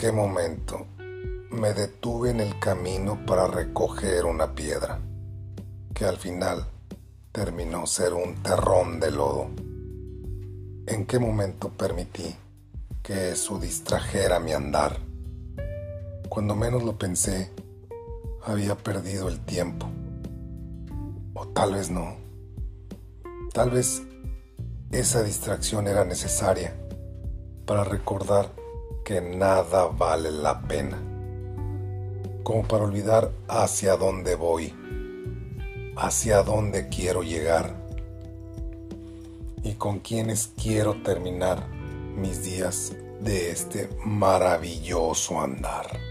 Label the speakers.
Speaker 1: qué momento me detuve en el camino para recoger una piedra, que al final terminó ser un terrón de lodo. ¿En qué momento permití que eso distrajera mi andar? Cuando menos lo pensé, había perdido el tiempo. O tal vez no. Tal vez esa distracción era necesaria para recordar que nada vale la pena como para olvidar hacia dónde voy, hacia dónde quiero llegar y con quienes quiero terminar mis días de este maravilloso andar.